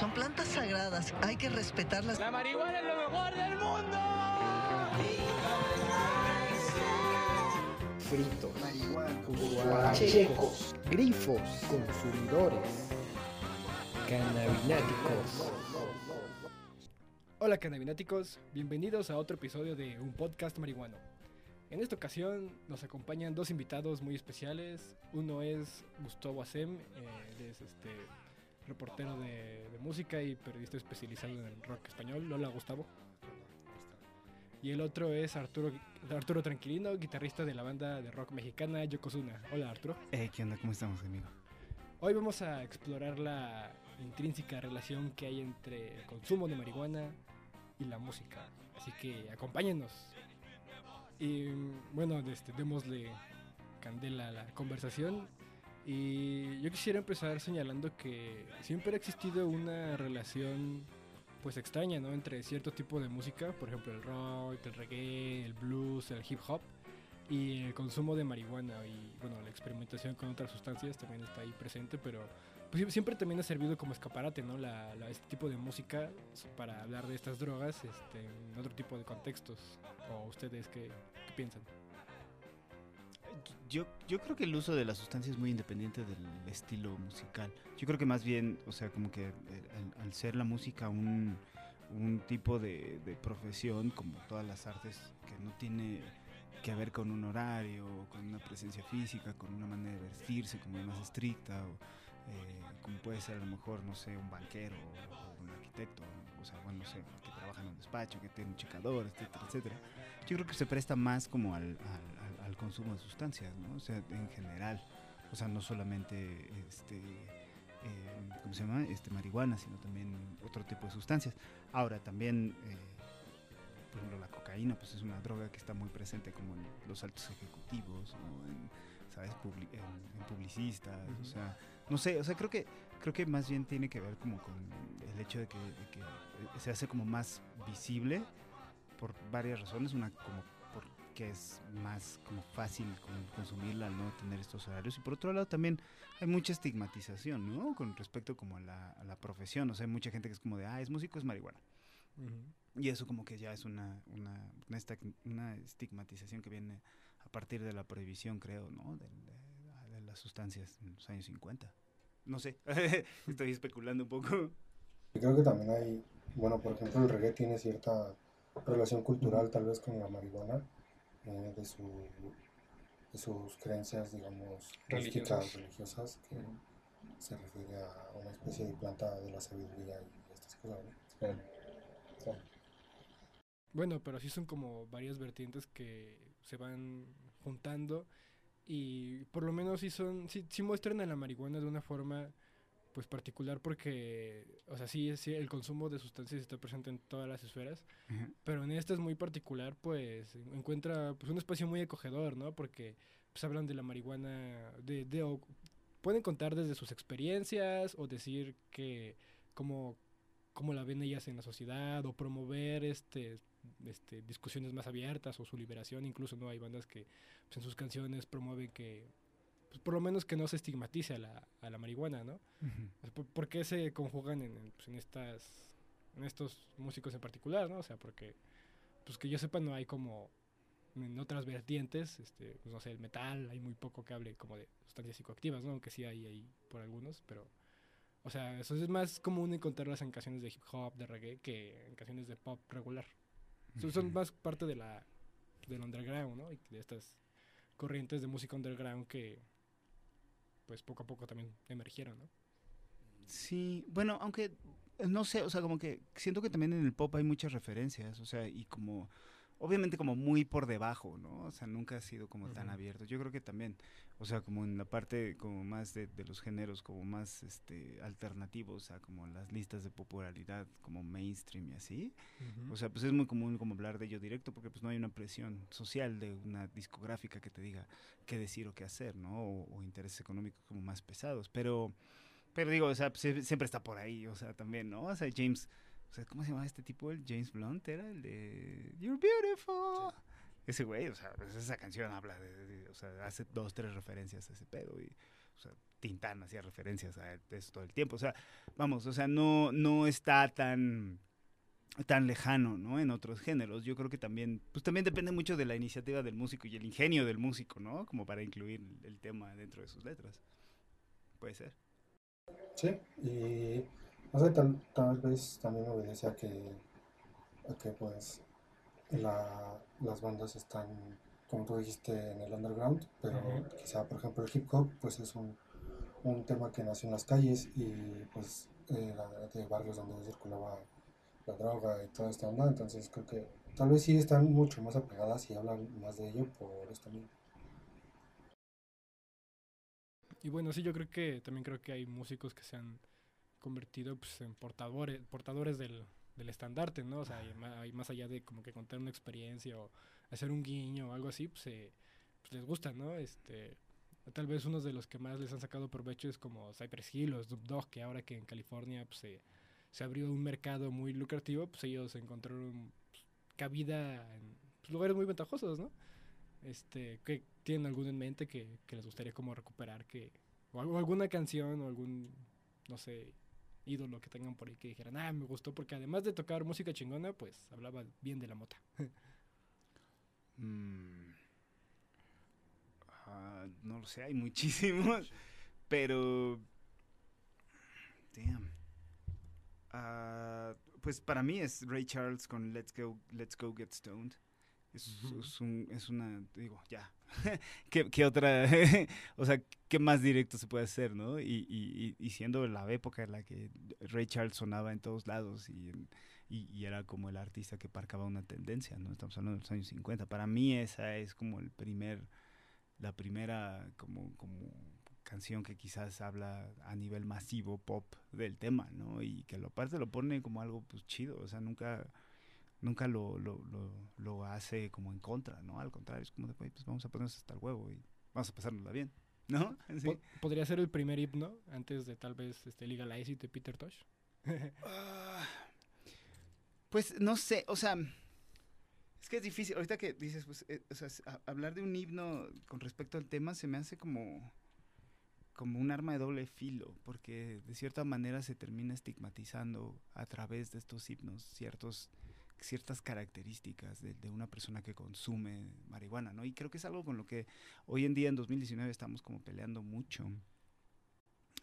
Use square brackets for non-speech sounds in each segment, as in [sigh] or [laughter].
Son plantas sagradas, hay que respetarlas. La marihuana es lo mejor del mundo. Fritos, guachecos, grifos, consumidores, cannabináticos. Hola cannabináticos, bienvenidos a otro episodio de un podcast marihuano. En esta ocasión nos acompañan dos invitados muy especiales. Uno es Gustavo Asem, eh, él es este reportero de, de música y periodista especializado en el rock español. Hola Gustavo. Y el otro es Arturo, Arturo Tranquilino, guitarrista de la banda de rock mexicana Yokozuna. Hola Arturo. Eh, ¿Qué onda? ¿Cómo estamos, amigo? Hoy vamos a explorar la intrínseca relación que hay entre el consumo de marihuana y la música. Así que acompáñenos. Y bueno, este, démosle candela a la conversación. Y yo quisiera empezar señalando que siempre ha existido una relación pues extraña, ¿no? Entre cierto tipo de música, por ejemplo el rock, el reggae, el blues, el hip hop y el consumo de marihuana y bueno, la experimentación con otras sustancias también está ahí presente, pero pues, siempre también ha servido como escaparate, ¿no? La, la- este tipo de música para hablar de estas drogas este, en otro tipo de contextos. ¿O ustedes qué, qué piensan? Yo, yo creo que el uso de la sustancia es muy independiente del estilo musical. Yo creo que más bien, o sea, como que eh, al, al ser la música un, un tipo de, de profesión, como todas las artes, que no tiene que ver con un horario, con una presencia física, con una manera de vestirse como más estricta, o eh, como puede ser a lo mejor, no sé, un banquero o un arquitecto, o sea, bueno, no sé, que trabaja en un despacho, que tiene un checador, etcétera, etcétera. Yo creo que se presta más como al, al- al- consumo de sustancias, ¿no? O sea, en general. O sea, no solamente este, eh, ¿cómo se llama? Este, marihuana, sino también otro tipo de sustancias. Ahora, también, eh, por ejemplo, la cocaína, pues es una droga que está muy presente como en los altos ejecutivos, ¿no? En, ¿sabes? Publi- en, en publicistas, o sea, no sé, o sea, creo que, creo que más bien tiene que ver como con el hecho de que, de que, eh, se hace como más visible por varias razones. Una, como porque es más como fácil con- consumirla al no tener estos horarios. Y por otro lado también hay mucha estigmatización, ¿no? Con respecto como a la, a la profesión. O sea, hay mucha gente que es como de, ah, es músico, es marihuana. Y eso como que ya es una, una, una, estigmatización que viene a partir de la prohibición, creo, ¿no? De, de- de las sustancias en los años 50. No sé, [laughs] estoy especulando un poco. Creo que también hay, bueno, por ejemplo, el reggae tiene cierta relación cultural tal vez con la marihuana, eh, de, su, de sus creencias, digamos, místicas, religiosas, que se refiere a una especie de planta de la sabiduría y estas cosas. ¿no? Sí. Bueno, pero sí son como varias vertientes que se van juntando y por lo menos sí son, sí, sí muestran a la marihuana de una forma pues particular porque, o sea, sí, sí, el consumo de sustancias está presente en todas las esferas, pero en esta es muy particular, pues encuentra pues, un espacio muy acogedor, ¿no? Porque pues hablan de la marihuana, de, de o pueden contar desde sus experiencias o decir que cómo, cómo la ven ellas en la sociedad o promover este, este discusiones más abiertas o su liberación, incluso no hay bandas que pues, en sus canciones promueven que pues, por lo menos que no se estigmatice a la, a la marihuana, ¿no? Sea, ¿Por, por qué se conjugan en, pues, en estas en estos músicos en particular, ¿no? O sea, porque pues que yo sepa no hay como en otras vertientes, este, pues, no sé, el metal, hay muy poco que hable como de sustancias psicoactivas, ¿no? Aunque sí hay ahí por algunos, pero o sea, eso es más común encontrarlas en canciones de hip hop, de reggae, que en canciones de pop regular. Son- Son más parte de la del underground, ¿no? Y de estas corrientes de música underground que pues poco a poco también emergieron, ¿no? Sí, bueno, aunque no sé, o sea, como que siento que también en el pop hay muchas referencias, o sea, y como, obviamente como muy por debajo, ¿no? O sea, nunca ha sido como tan abierto. Yo creo que también, o sea, como en la parte como más de, de los géneros, como más este alternativos, o sea, como las listas de popularidad, como mainstream y así. O sea, pues es muy común como hablar de ello directo porque pues no hay una presión social de una discográfica que te diga qué decir o qué hacer, ¿no? O, o intereses económicos como más pesados. Pero, pero digo, o sea, pues, sie- siempre está por ahí, o sea, también, ¿no? O sea, James, o sea, ¿cómo se llama este tipo? El James Blunt era el de You're Beautiful. Ese güey, o sea, pues, esa canción habla de, de- o sea, hace dos, tres referencias a ese pedo y sea, Tintán hacía referencias a eso todo el tiempo. O sea, vamos, o sea, no, no está tan tan lejano, ¿no? En otros géneros. Yo creo que también, pues también depende mucho de la iniciativa del músico y el ingenio del músico, ¿no? Como para incluir el tema dentro de sus letras. Puede ser. Sí, y no sé, tal, tal vez también obedece a que, a que pues la, las bandas están, como tú dijiste, en el underground, pero quizá, por ejemplo, el hip hop, pues es un, un tema que nació en las calles y pues era de barrios donde circulaba la droga y toda esta onda, entonces creo que tal vez sí están mucho más apegadas y hablan más de ello por esto mismo. Y bueno, sí, yo creo que también creo que hay músicos que se han convertido pues, en portadores, portadores del, del estandarte, ¿no? O sea, hay más, allá de como que contar una experiencia o hacer un guiño o algo así, pues, pues, les gusta, ¿no? Este, tal vez uno de los que más les han sacado provecho es como Cypress Hill o Snoop Dogg, que ahora que en California pues, se, se abrió un mercado muy lucrativo, pues ellos encontraron pues, cabida en pues, lugares muy ventajosos, ¿no? Este, que tienen algún en mente que, que les gustaría como recuperar, que o alguna canción o algún, no sé, ídolo que tengan por ahí que dijeran, ah, me gustó porque además de tocar música chingona, pues hablaba bien de la mota. [laughs] Mm. Ah, no lo sé, hay muchísimos, pero... Damn. Uh, pues para mí es Ray Charles con Let's Go, Let's Go Get Stoned. Es, es, un, es una, digo, ya, [laughs] ¿Qué, ¿Qué, otra, [laughs] o sea, qué más directo se puede hacer, ¿no? Y, y, y, siendo la época en la que Ray Charles sonaba en todos lados y, y, era como el artista que marcaba una tendencia, ¿no? Estamos hablando de los años 50. Para mí esa es como el primer, la primera como, como canción que quizás habla a nivel masivo pop del tema, ¿no? Y que lo aparte lo pone como algo pues chido, o sea, nunca nunca lo, lo, lo, lo, hace como en contra, ¿no? Al contrario, es como de, pues vamos a ponernos hasta el huevo y vamos a pasárnosla bien, ¿no? [laughs] ¿Podría ser el primer himno antes de tal vez este Legalize de Peter Tosh? [laughs] Ah, pues no sé, o sea, es que es difícil, ahorita que dices, pues, eh, o sea, hablar de un himno con respecto al tema se me hace como como un arma de doble filo, porque de cierta manera se termina estigmatizando a través de estos himnos ciertos ciertas características de, una persona que consume marihuana, ¿no? Y creo que es algo con lo que hoy en día, en 2019, estamos como peleando mucho.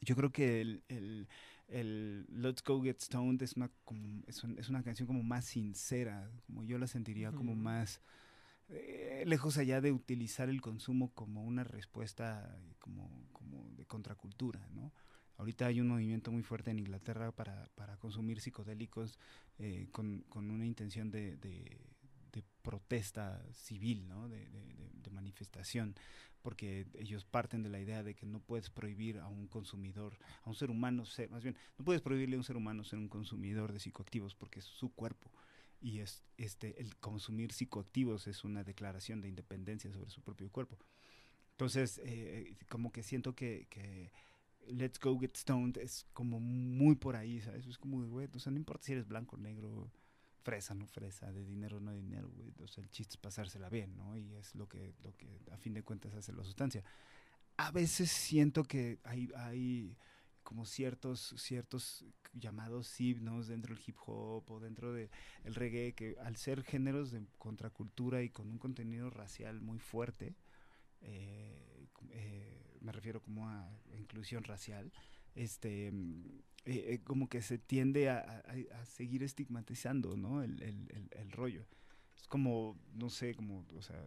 Yo creo que el, el, el Let's Go Get Stoned es una, como, es, es, una canción como más sincera, como yo la sentiría como más... Eh, lejos allá de utilizar el consumo como una respuesta como, como de contracultura, ¿no? Ahorita hay un movimiento muy fuerte en Inglaterra para, para consumir psicodélicos eh, con, con, una intención de, de, protesta civil, ¿no? de, de, manifestación, porque ellos parten de la idea de que no puedes prohibir a un consumidor, a un ser humano, ser, más bien, no puedes prohibirle a un ser humano ser un consumidor de psicoactivos porque es su cuerpo y es este el consumir psicoactivos es una declaración de independencia sobre su propio cuerpo. Entonces, eh, como que siento que, que Let's Go Get Stoned es como muy por ahí, ¿sabes? Es como, güey, o sea, no importa si eres blanco, negro, fresa, no fresa, de dinero, no dinero, güey. O sea, el chiste es pasársela bien, ¿no? Y es lo que, lo que a fin de cuentas hace la sustancia. A veces siento que hay, hay como ciertos, ciertos llamados himnos dentro del hip hop o dentro del reggae que al ser géneros de contracultura y con un contenido racial muy fuerte, eh, eh, me refiero como a inclusión racial, este, mm, eh, eh, como que se tiende a, seguir estigmatizando, ¿no? El, rollo. Es como, no sé, como, o sea,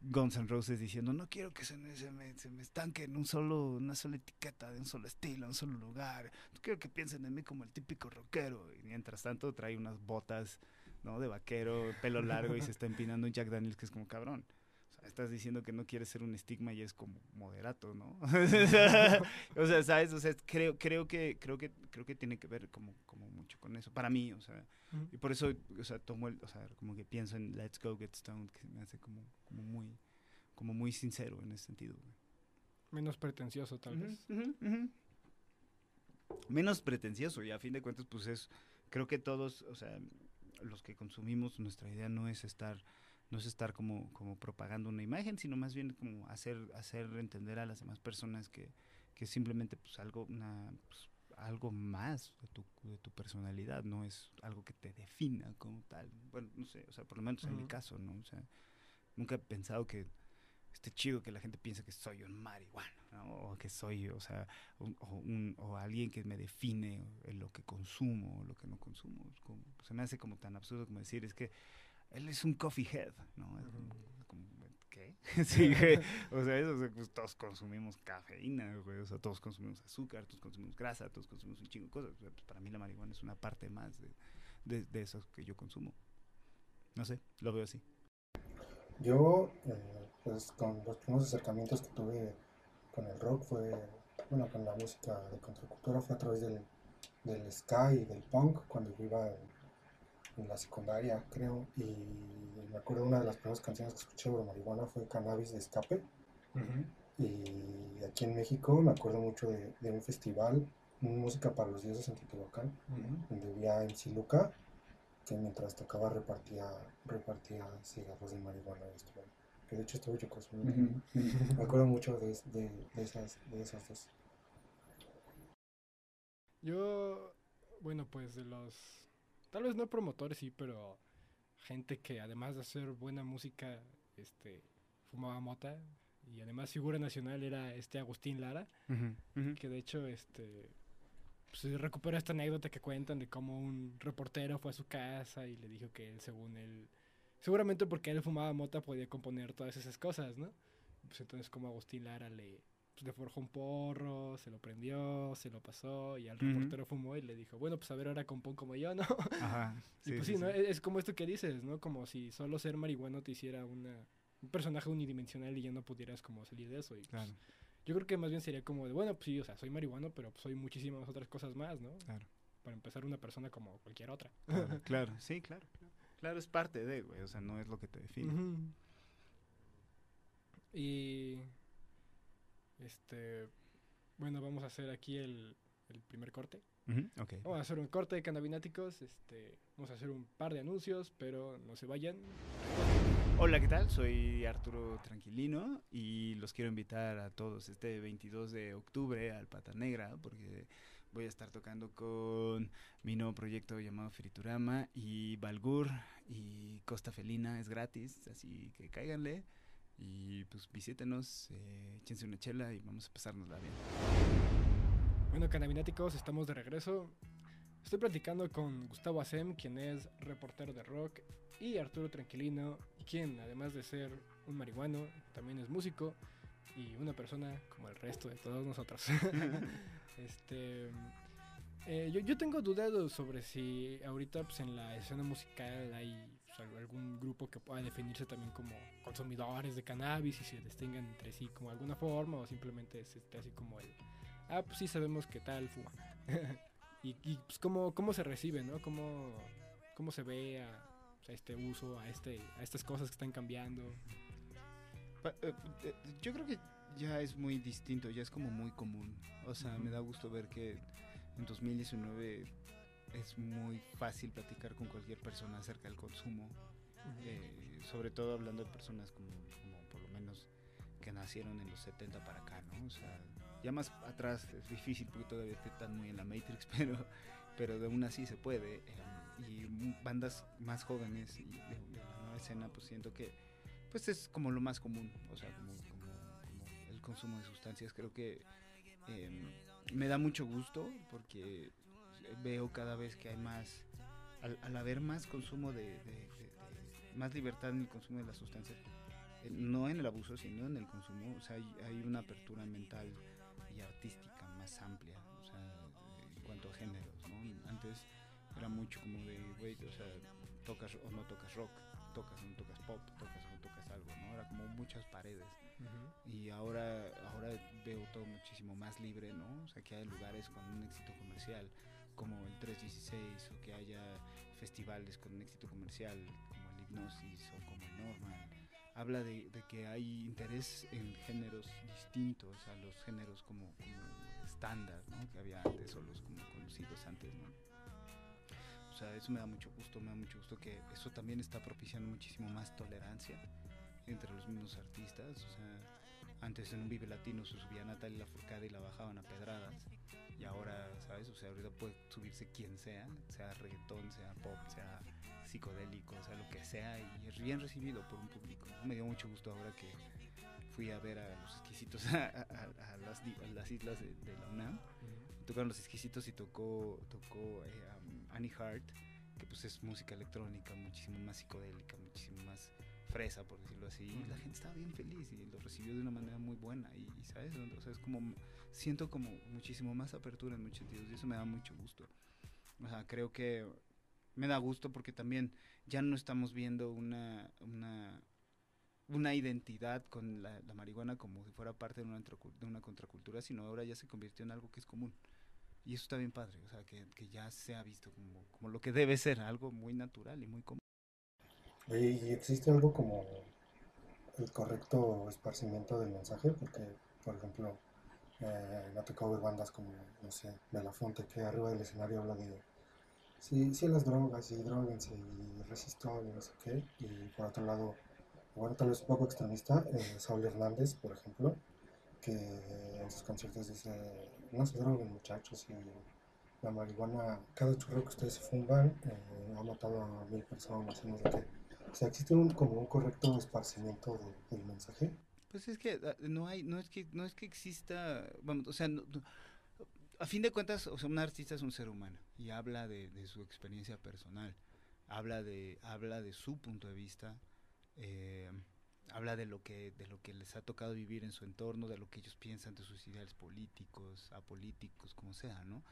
Guns N' Roses diciendo, no quiero que se me, se me, se me estanque en un solo, una sola etiqueta, de un solo estilo, en un solo lugar. No quiero que piensen en mí como el típico rockero. Y mientras tanto trae unas botas, ¿no? De vaquero, pelo largo y se está empinando un Jack Daniels que es como cabrón estás diciendo que no quieres ser un estigma y es como moderato, ¿no? [laughs] o sea, ¿sabes? O sea, creo, creo que, creo que, creo que tiene que ver como, como mucho con eso, para mí, o sea, y por eso, o sea, tomo el, o sea, como que pienso en Let's Go Get Stoned, que me hace como, como muy, como muy sincero en ese sentido. Menos pretencioso, tal vez. Menos pretencioso, y a fin de cuentas, pues es, creo que todos, o sea, los que consumimos, nuestra idea no es estar no es estar como, como propagando una imagen, sino más bien como hacer, hacer entender a las demás personas que, que simplemente pues algo, una, pues, algo más de tu, de tu personalidad, no es algo que te defina como tal. Bueno, no sé, o sea, por lo menos en mi caso, ¿no? O sea, nunca he pensado que esté chido que la gente piense que soy un marihuano, ¿no? O que soy, o sea, un- o, un- o alguien que me define en lo que consumo o lo que no consumo. Como- se me hace como tan absurdo como decir, es que él es un coffee head, ¿no? Como- como, ¿Qué? [laughs] sí, [laughs] güey. O sea, eso, o sea, pues, todos consumimos cafeína, güey. O sea, todos consumimos azúcar, todos consumimos grasa, todos consumimos un chingo de cosas. O sea, pues, para mí la marihuana es una parte más de, de, de eso que yo consumo. No sé, lo veo así. Yo, eh, pues con los primeros acercamientos que tuve con el rock fue, bueno, con la música de contracultura fue a través del, del ska y del punk cuando yo iba en, en la secundaria, creo. Y me acuerdo una de las primeras canciones que escuché sobre marihuana fue Cannabis de Escape. Y aquí en México me acuerdo mucho de, de un festival, música para los dioses en Teotihuacán, donde había MC Luca, que mientras tocaba repartía, repartía cigarros de marihuana. y estuvo- que de hecho estuve yo consumiendo. Me acuerdo mucho de, de, de esas, de esas dos. Yo, bueno, pues de los, tal vez no promotores, sí, pero gente que además de hacer buena música, este, fumaba mota y además figura nacional era este Agustín Lara, que de hecho, este, pues recupera esta anécdota que cuentan de cómo un reportero fue a su casa y le dijo que él, según él, seguramente porque él fumaba mota podía componer todas esas cosas, ¿no? Pues entonces como Agustín Lara le, pues, le forjó un porro, se lo prendió, se lo pasó y al reportero fumó y le dijo, bueno, pues a ver ahora compón como yo, [laughs] ¿no? Ajá. y pues sí, ¿no? Es, es como esto que dices, ¿no? Como si solo ser marihuano te hiciera una, un personaje unidimensional y ya no pudieras como salir de eso. Y, pues, yo creo que más bien sería como de, bueno, pues sí, o sea, soy marihuano, pero pues, soy muchísimas otras cosas más, ¿no? claro. Para empezar, una persona como cualquier otra. Claro, [laughs] claro, sí, claro. Claro, es parte de, güey. O sea, no es lo que te define. Y. Este. Bueno, vamos a hacer aquí el, el primer corte. Ujú, Ok. Vamos a hacer un corte de cannabináticos. Este, vamos a hacer un par de anuncios, pero no se vayan. Hola, ¿qué tal? Soy Arturo Tranquilino y los quiero invitar a todos este 22 de octubre al Pata Negra porque voy a estar tocando con mi nuevo proyecto llamado Friturama y Balgur y Costa Felina es gratis, así que cáiganle y pues visítenos, eh, échense una chela y vamos a pasárnosla bien. Bueno, cannabináticos, estamos de regreso. Estoy platicando con Gustavo Asem, quien es reportero de rock, y Arturo Tranquilino, quien además de ser un marihuano, también es músico y una persona como el resto de todos nosotros. [laughs] este, eh, yo, yo tengo dudas sobre si ahorita pues, en la escena musical hay pues, al- algún grupo que pueda definirse también como consumidores de cannabis y se distingan entre sí como alguna forma o simplemente es este, así como el ah, pues sí sabemos qué tal fuma. [laughs] y y, pues cómo, cómo se recibe, ¿no? Cómo, cómo se ve a, a este uso, a, este, a estas cosas que están cambiando. Eh, eh, Yo creo que ya es muy distinto, ya es como muy común. O sea, me Ujú. da gusto ver que en 2019 es muy fácil platicar con cualquier persona acerca del consumo. eh, sobre todo hablando de personas como, como por lo menos que nacieron en los 70 para acá, ¿no? O sea, ya más atrás es difícil porque todavía están muy en la Matrix, [laughs] pero, pero de aún así se puede. eh, y bandas más jóvenes y de, de la nueva escena, pues siento que pues es como lo más común, o sea, como, como- como el consumo de sustancias. Creo que eh, me da mucho gusto porque veo cada vez que hay más, al, al haber más consumo de, de- de- de- más libertad en el consumo de las sustancias, eh, no en el abuso, sino en el consumo, o sea, hay, hay una apertura mental y artística más amplia, o sea, en cuanto a géneros, ¿no? Antes era mucho como de, güey, o sea, tocas o no tocas rock, tocas o no tocas pop, tocas o no tocas algo, ¿no? Era como muchas paredes. Y ahora, ahora veo todo muchísimo más libre, ¿no? O sea, que hay lugares con un éxito comercial, como el 316, o que haya festivales con un éxito comercial, como el Hipnosis o como el Normal. Habla de, de que hay interés en géneros distintos a los géneros como, estándar, ¿no? Que había antes o los como conocidos antes, ¿no? o sea, eso me da mucho gusto, me da mucho gusto que eso también está propiciando muchísimo más tolerancia entre los mismos artistas, o sea, antes en un Vive Latino se subía Natalia Lafourcade y la bajaban a pedradas, O sea, ahorita puede subirse quien sea, sea reggaetón, sea pop, sea psicodélico, sea lo que sea, y es bien recibido por un público. Me dio mucho gusto ahora que fui a ver a los exquisitos [laughs] a, las, islas de, la UNAM. Tocaron los exquisitos y tocó, tocó eh, Annie Hart, que pues es música electrónica, muchísimo más psicodélica, muchísimo más fresa, por decirlo así. Y la gente estaba bien feliz y lo recibió de una manera muy buena. Y, ¿sabes? O sea, es como, siento como muchísimo más apertura en muchos sentidos y eso me da mucho gusto. O sea, creo que me da gusto porque también ya no estamos viendo una, una, una identidad con la, marihuana como si fuera parte de una, de una contracultura, sino ahora ya se convirtió en algo que es común. Y eso está bien padre, o sea, que, que ya se ha visto como, como lo que debe ser, algo muy natural y muy común. ¿Y existe algo como el correcto esparcimiento del mensaje? Porque, por ejemplo, eh, me ha tocado ver bandas como, no sé, Belafonte, que arriba del escenario habla de sí, sí las drogas y droguense y resistol y no sé qué. Y por otro lado, bueno, tal vez un poco extremista, eh, Saúl Hernández, por ejemplo, que en sus conciertos dice, no se droguen muchachos y la marihuana, cada churro que ustedes fuman eh, ha matado a mil personas no sé qué. O sea, existe un, como un correcto esparcimiento del mensaje. Pues es que ah, no hay, no es que, no es que exista, vamos, o sea, a fin de cuentas, o sea, un artista es un ser humano y habla de, su experiencia personal, habla de, habla de su punto de vista, eh, habla de lo que, de lo que les ha tocado vivir en su entorno, de lo que ellos piensan de sus ideales políticos, apolíticos, como sea, ¿no?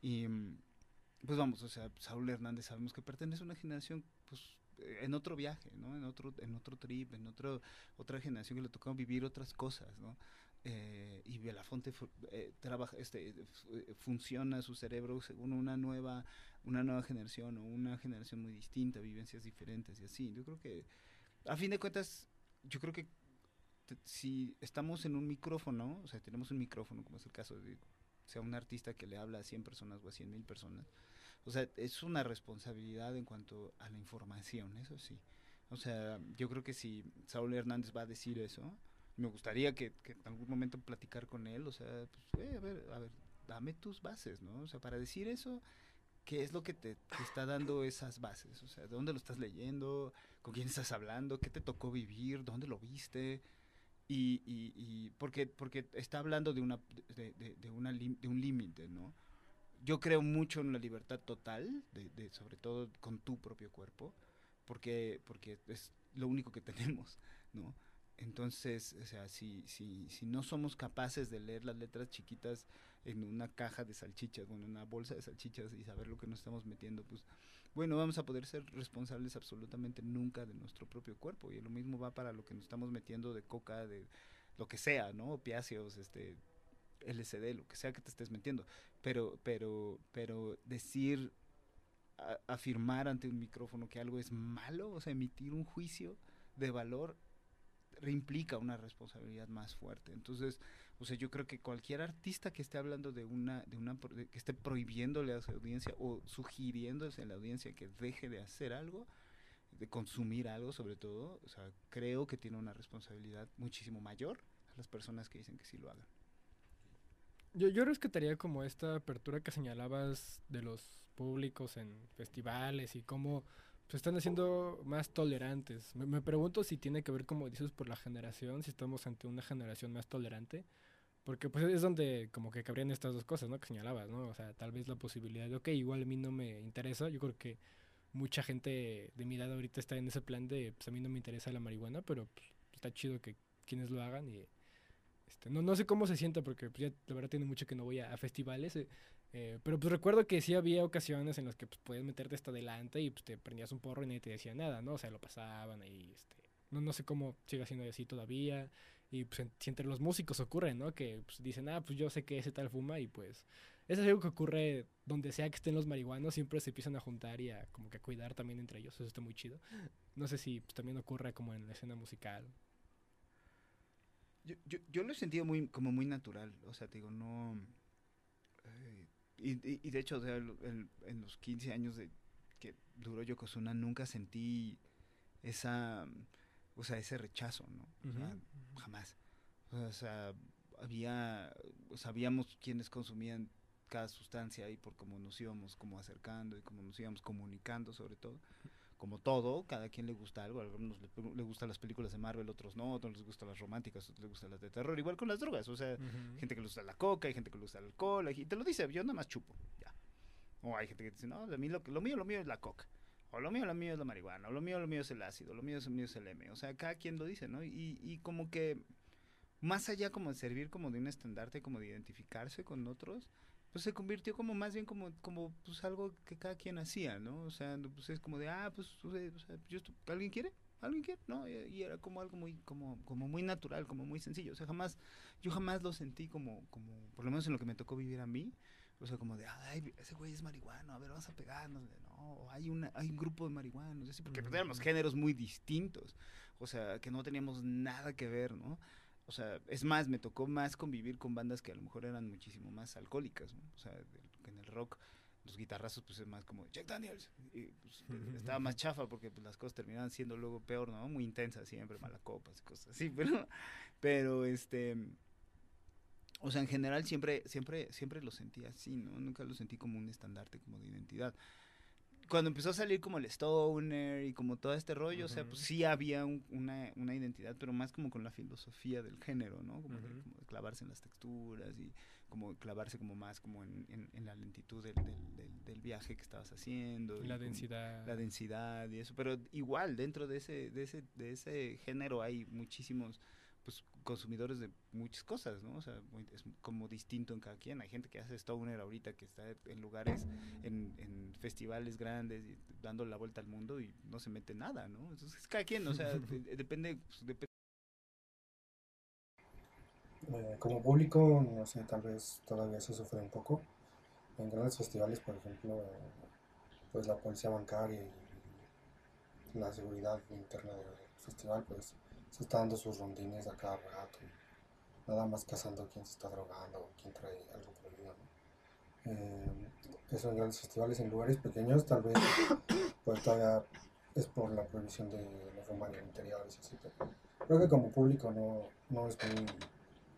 Y pues vamos, o sea, Saúl Hernández sabemos que pertenece a una generación, pues, en otro viaje, ¿no? En otro, en otro trip, en otro, otra generación que le tocó vivir otras cosas, ¿no? Eh, y Belafonte eh, trabaja, este, eh, funciona su cerebro según una nueva, una nueva generación o una generación muy distinta, vivencias diferentes y así. Yo creo que, a fin de cuentas, yo creo que si estamos en un micrófono, o sea, tenemos un micrófono, como es el caso de sea un artista que le habla a 100 personas o a 100 mil personas, o sea, es una responsabilidad en cuanto a la información, eso sí. O sea, yo creo que si Saúl Hernández va a decir eso, me gustaría que, que, en algún momento platicar con él, o sea, pues, a ver, a ver, dame tus bases, ¿no? O sea, para decir eso, ¿qué es lo que te, está dando esas bases? O sea, ¿de dónde lo estás leyendo? ¿Con quién estás hablando? ¿Qué te tocó vivir? ¿Dónde lo viste? Y, y, y porque, porque está hablando de, una, de, de, de una de un límite, ¿no? Yo creo mucho en la libertad total, de, sobre todo con tu propio cuerpo, porque, porque es lo único que [laughs] tenemos, ¿no? Entonces, o sea, si, si, si no somos capaces de leer las letras chiquitas en una caja de salchichas, bueno, en una bolsa de salchichas y saber lo que nos estamos metiendo, pues bueno, vamos a poder ser responsables absolutamente nunca de nuestro propio cuerpo. Y lo mismo va para lo que nos estamos metiendo de coca, de lo que sea, ¿no? Opiáceos, este, LSD, lo que sea que te estés metiendo. Pero, pero, pero decir, afirmar ante un micrófono que algo es malo, o sea, emitir un juicio de valor implica una responsabilidad más fuerte. Entonces, o sea, yo creo que cualquier artista que esté hablando de una, de una, que esté prohibiéndole a su audiencia o sugiriéndose a la audiencia que deje de hacer algo, de consumir algo sobre todo, o sea, creo que tiene una responsabilidad muchísimo mayor a las personas que dicen que sí lo hagan. Yo, yo rescataría como esta apertura que señalabas de los públicos en festivales y cómo se están haciendo más tolerantes. Me, pregunto si tiene que ver, como dices, por la generación, si estamos ante una generación más tolerante. Porque pues es donde como que cabrían estas dos cosas, ¿no? Que señalabas, ¿no? O sea, tal vez la posibilidad de, ok, igual a mí no me interesa. Yo creo que mucha gente de mi edad ahorita está en ese plan de, pues a mí no me interesa la marihuana, pero pues, está chido que quienes lo hagan y... Este, no, no sé cómo se sienta porque pues, ya de verdad tiene mucho que no voy a, festivales. Eh, eh, pero pues recuerdo que sí había ocasiones en las que pues, podías meterte hasta adelante y pues, te prendías un porro y nadie te decía nada, ¿no? O sea, lo pasaban ahí, este, no, no sé cómo sigue siendo así todavía. Y pues si entre los músicos ocurre, ¿no? Que pues, dicen, ah, pues yo sé que ese tal fuma y pues eso es algo que ocurre donde sea que estén los marihuanos, siempre se empiezan a juntar y a como que a cuidar también entre ellos, eso está muy chido. No sé si pues, también ocurre como en la escena musical. Yo, yo, yo lo he sentido muy, como muy natural, o sea, te digo, no... Eh, y, y, de hecho, en, los 15 años de que Duro Yokozuna nunca sentí esa, o sea, ese rechazo, ¿no? O sea, jamás. O sea, había, sabíamos quiénes consumían cada sustancia y por cómo nos íbamos como acercando y cómo nos íbamos comunicando sobre todo. Como todo, cada quien le gusta algo, a algunos le, le gustan las películas de Marvel, otros no, otros les gustan las románticas, otros les gustan las de terror, igual con las drogas, o sea, gente que le gusta la coca, hay gente que le gusta el alcohol, y te lo dice, yo nada más chupo, ya. O hay gente que dice, no, lo, mío, lo mío, lo mío es la coca. O lo mío, lo mío es la marihuana, o lo mío, lo mío es el ácido, lo mío, lo mío es el M. O sea, cada quien lo dice, ¿no? Y, y como que más allá como de servir como de un estandarte, como de identificarse con otros, pues se convirtió como más bien como, como pues algo que cada quien hacía, ¿no? O sea, pues es como de, ah, pues, o sea, yo ¿alguien quiere? ¿Alguien quiere? No, y, era como algo muy, como, como muy natural, como muy sencillo. O sea, jamás, yo jamás lo sentí como, como, por lo menos en lo que me tocó vivir a mí, o sea, como de, ay, ese güey es marihuano, a ver, vamos a pegarnos. No, hay, una, hay un grupo de marihuanos, así, porque teníamos géneros muy distintos, o sea, que no teníamos nada que ver, ¿no? O sea, es más, me tocó más convivir con bandas que a lo mejor eran muchísimo más alcohólicas, ¿no? O sea, en el rock los guitarrazos pues es más como Jack Daniels y pues, [laughs] estaba más chafa porque pues, las cosas terminaban siendo luego peor, ¿no? Muy intensas siempre, malacopas y cosas así, [laughs] pero pero este o sea, en general siempre, siempre, siempre lo sentí así, ¿no? Nunca lo sentí como un estandarte, como de identidad. Cuando empezó a salir como el stoner y como todo este rollo, o sea, pues sí había una, una, identidad, pero más como con la filosofía del género, ¿no? Como, de, clavarse en las texturas y como clavarse como más como en, en, la lentitud del, del, del, viaje que estabas haciendo. La densidad. La densidad y eso, pero igual dentro de ese, de ese, de ese género hay muchísimos pues consumidores de muchas cosas, ¿no? O sea, es como distinto en cada quien. Hay gente que hace stoner ahorita que está en lugares, en, festivales grandes dando la vuelta al mundo y no se mete nada, ¿no? Entonces, cada quien, o sea, depende, pues, depende. Eh, como público, no sé, tal vez todavía se sufre un poco. En grandes festivales, por ejemplo, pues la policía bancaria y la seguridad interna del festival, pues se está dando sus rondines a cada rato. Nada más cazando quién se está drogando o quién trae algo prohibido. Eh, eso en grandes festivales, en lugares pequeños, tal vez pues todavía es por la prohibición de los romanos interiores así, pero creo que como público no, no es muy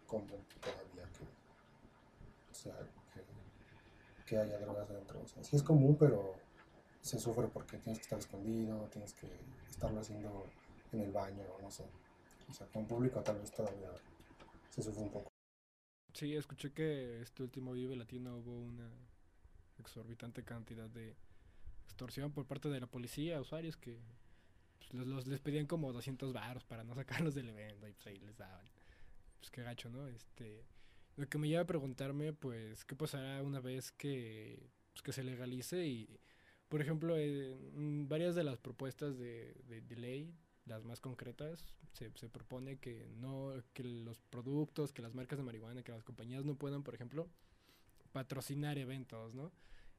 común todavía que, que, haya drogas dentro. O sea, sí es común, pero se sufre porque tienes que estar escondido, tienes que estarlo haciendo en el baño, no sé. O sea, con público tal vez todavía se sufre un poco. Sí, escuché que este último Vive Latino hubo una exorbitante cantidad de extorsión por parte de la policía usuarios que pues, los, les pedían como 200 baros para no [laughs] sacarlos del evento y pues ahí les daban. Pues qué gacho, ¿no? Este, lo que me lleva a preguntarme, pues, ¿qué pasará una vez que, pues, que se legalice? Y, por ejemplo, en varias de las propuestas de, de, de ley las más concretas, se, se, propone que no, que los productos, que las marcas de marihuana, que las compañías no puedan, por ejemplo, patrocinar eventos, ¿no?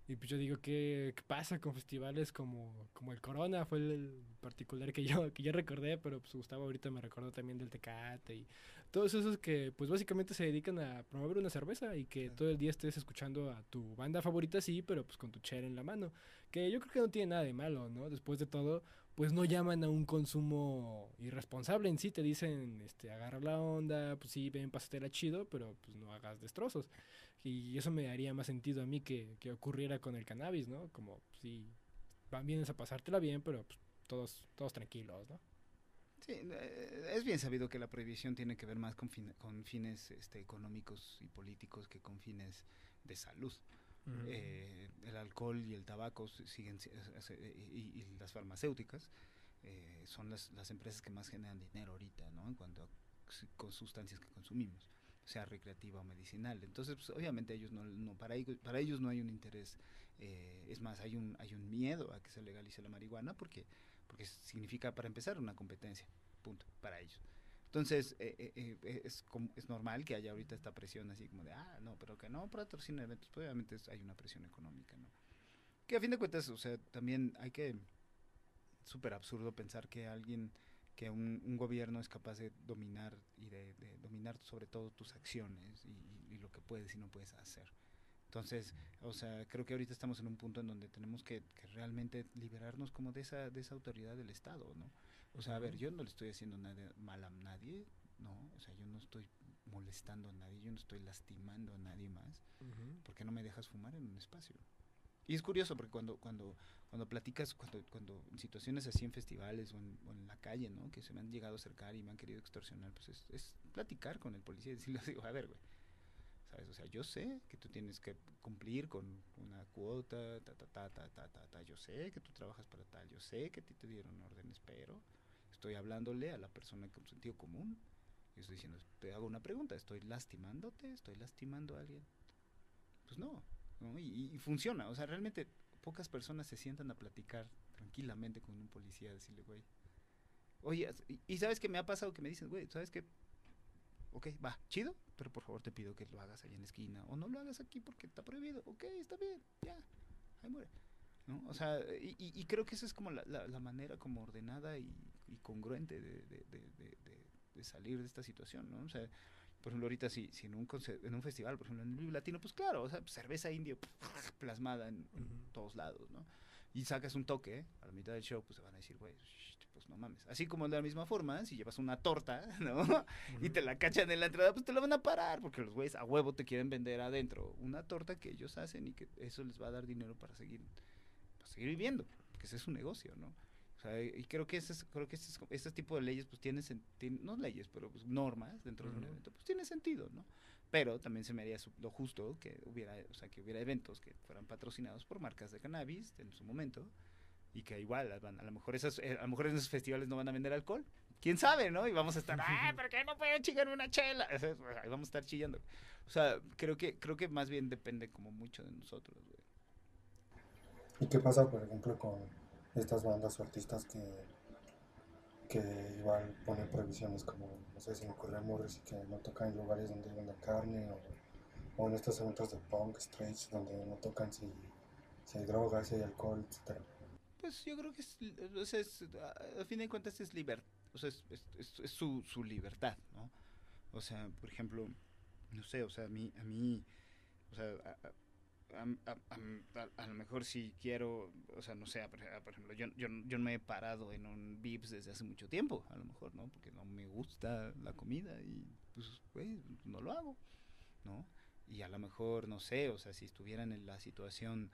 Y pues yo digo, ¿qué, qué pasa con festivales como, como el Corona? Fue el, particular que yo, que yo recordé, pero pues Gustavo ahorita me recordó también del Tecate y todos esos que pues básicamente se dedican a promover una cerveza y que todo el día estés escuchando a tu banda favorita, sí, pero pues con tu chera en la mano. Que yo creo que no tiene nada de malo, ¿no? Después de todo, pues no llaman a un consumo irresponsable en sí, te dicen, este, agarra la onda, pues sí, ven, pásatela chido, pero pues no hagas destrozos. Y eso me daría más sentido a mí que, que ocurriera con el cannabis, ¿no? Como, sí, van vienes a pasártela bien, pero pues, todos, todos tranquilos, ¿no? Sí, eh, es bien sabido que la prohibición tiene que ver más con, con fines este, económicos y políticos que con fines de salud. Eh, el alcohol y el tabaco siguen y, y las farmacéuticas eh, son las, las, empresas que más generan dinero ahorita, ¿no? En cuanto a con sustancias que consumimos, sea recreativa o medicinal. Entonces, pues, obviamente ellos no, no, para ellos, para ellos no hay un interés, eh, es más, hay un, hay un miedo a que se legalice la marihuana porque, porque significa, para empezar, una competencia, punto, para ellos. Entonces, eh, eh, eh, es, es normal que haya ahorita esta presión así como de, ah, no, pero que no patrocina eventos, pues obviamente hay una presión económica, ¿no? Que a fin de cuentas, o sea, también hay que, súper absurdo pensar que alguien, que un, un, gobierno es capaz de dominar y de, de, dominar sobre todo tus acciones y, y, lo que puedes y no puedes hacer. Entonces, o sea, creo que ahorita estamos en un punto en donde tenemos que, que realmente liberarnos como de esa, de esa autoridad del Estado, ¿no? O sea, a ver, yo no le estoy haciendo nada mal a nadie, ¿no? O sea, yo no estoy molestando a nadie, yo no estoy lastimando a nadie más, ¿por qué no me dejas fumar en un espacio? Y es curioso porque cuando, cuando, cuando platicas, cuando, cuando en situaciones así en festivales o en, la calle, ¿no? Que se me han llegado a acercar y me han querido extorsionar, pues es, platicar con el policía y decirle, [laughs] digo, a ver, güey, ¿sabes? O sea, yo sé que tú tienes que cumplir con una cuota, ta, ta, ta, ta, ta, ta, ta, yo sé que tú trabajas para tal, yo sé que a ti te dieron órdenes, pero estoy hablándole a la persona con sentido común y estoy diciendo, te hago una pregunta, ¿estoy lastimándote? ¿Estoy lastimando a alguien? Pues no, Y, funciona, o sea, realmente pocas personas se sientan a platicar tranquilamente con un policía, decirle, güey, oye, y, sabes que me ha pasado que me dicen, güey, ¿sabes qué? Ok, va, chido, pero por favor te pido que lo hagas allá en la esquina, o no lo hagas aquí porque está prohibido, ok, está bien, ya, ahí muere. ¿no? O sea, y, y- creo que esa es como la, la- manera como ordenada y, congruente de- de- de salir de esta situación, ¿no? O sea, por ejemplo, ahorita si, si en, un en un festival, por ejemplo, en el Latino, pues claro, o sea, cerveza indio [laughs] plasmada en, en Ujú. todos lados, ¿no? Y sacas un toque ¿eh? a la mitad del show, pues se van a decir, güey, pues no mames. Así como de la misma forma, si llevas una torta, [laughs] ¿no? Y te la cachan en la entrada, pues te la van a parar, porque los güeyes a huevo te quieren vender adentro una torta que ellos hacen y que eso les va a dar dinero para seguir, para seguir viviendo, porque ese es su negocio, ¿no? O sea, y creo que ese, es- creo que este tipo de leyes, pues tienen, no leyes, pero pues, normas dentro de un evento, pues tiene sentido, ¿no? Pero también se me haría su- lo justo que hubiera, o sea, que hubiera eventos que fueran patrocinados por marcas de cannabis en su momento y que igual a, van- a lo mejor esas, eh, a lo mejor en esos festivales no van a vender alcohol. ¿Quién sabe, no? Y vamos a estar, [laughs] ah, ¿por qué no puedo chingar una chela? Vamos a estar chillando. O sea, creo que creo que más bien depende como mucho de nosotros, güey. ¿Y qué pasa, por ejemplo, con estas bandas o artistas que, que igual ponen prohibiciones como, no sé, si me ocurre y que no tocan en lugares donde venden carne o, o en estos eventos de punk, stage, donde no tocan si, si hay drogas, si hay alcohol, etcétera? Pues yo creo que es, a, fin de cuentas es libertad, o sea, es, su, su libertad, ¿no? O sea, por ejemplo, no sé, o sea, a mí, a mí, o sea, a- a- a- a- lo mejor si quiero, o sea, no sé, por ej- por ejemplo, yo, yo, yo no me he parado en un Vips desde hace mucho tiempo, a lo mejor, ¿no? Porque no me gusta la comida y, pues, güey, no lo hago, ¿no? Y a lo mejor, no sé, o sea, si estuvieran en la situación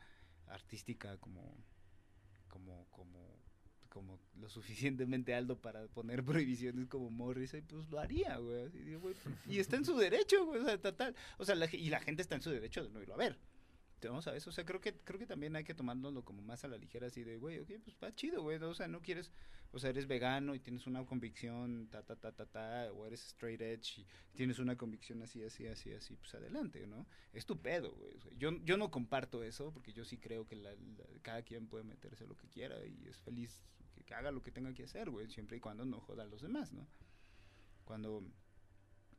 artística como como como como lo suficientemente alto para poner [laughs] prohibiciones como Morrissey, pues lo haría, güey. Y está en su derecho, güey, o sea, total. O sea, y la gente está en su derecho de no irlo a ver. ¿No sabes? O sea, creo que creo que también hay que tomárnoslo como más a la ligera, así de, güey, ok, pues va chido, güey. O sea, no quieres, o sea, eres vegano y tienes una convicción, ta, ta, ta, ta, ta, o eres straight edge y tienes una convicción así, así, así, así, pues adelante, ¿no? Es tu pedo, güey. Yo, yo no comparto eso porque yo sí creo que la- cada quien puede meterse lo que quiera y es feliz que, que haga lo que tenga que hacer, güey, siempre y cuando no joda a los demás, ¿no? Cuando